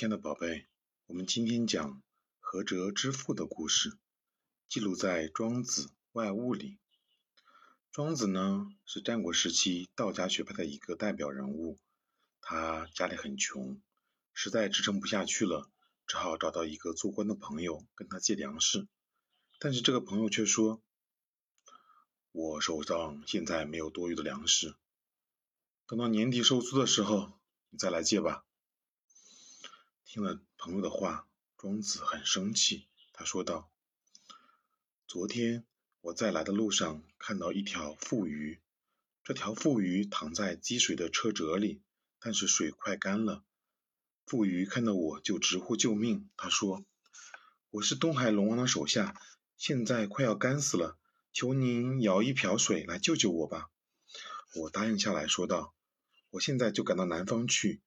亲爱的宝贝，我们今天讲何哲之父的故事，记录在《庄子外物》里。庄子呢是战国时期道家学派的一个代表人物，他家里很穷，实在支撑不下去了，只好找到一个做官的朋友跟他借粮食。但是这个朋友却说：“我手上现在没有多余的粮食，等到年底收租的时候，你再来借吧。”听了朋友的话，庄子很生气。他说道：“昨天我在来的路上看到一条富鱼，这条富鱼躺在积水的车辙里，但是水快干了。富鱼看到我就直呼救命。他说：‘我是东海龙王的手下，现在快要干死了，求您舀一瓢水来救救我吧。’我答应下来说道：‘我现在就赶到南方去。’”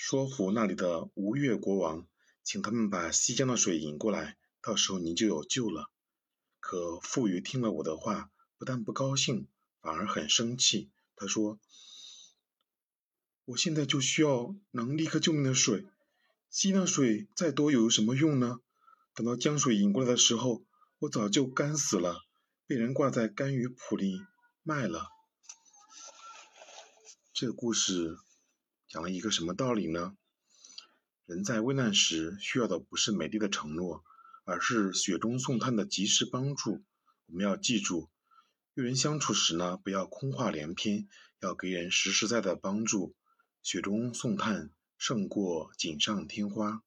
说服那里的吴越国王，请他们把西江的水引过来，到时候您就有救了。可傅余听了我的话，不但不高兴，反而很生气。他说：“我现在就需要能立刻救命的水，西江水再多又有什么用呢？等到江水引过来的时候，我早就干死了，被人挂在干鱼铺里卖了。”这个故事。讲了一个什么道理呢？人在危难时需要的不是美丽的承诺，而是雪中送炭的及时帮助。我们要记住，与人相处时呢，不要空话连篇，要给人实实在在的帮助。雪中送炭胜过锦上添花。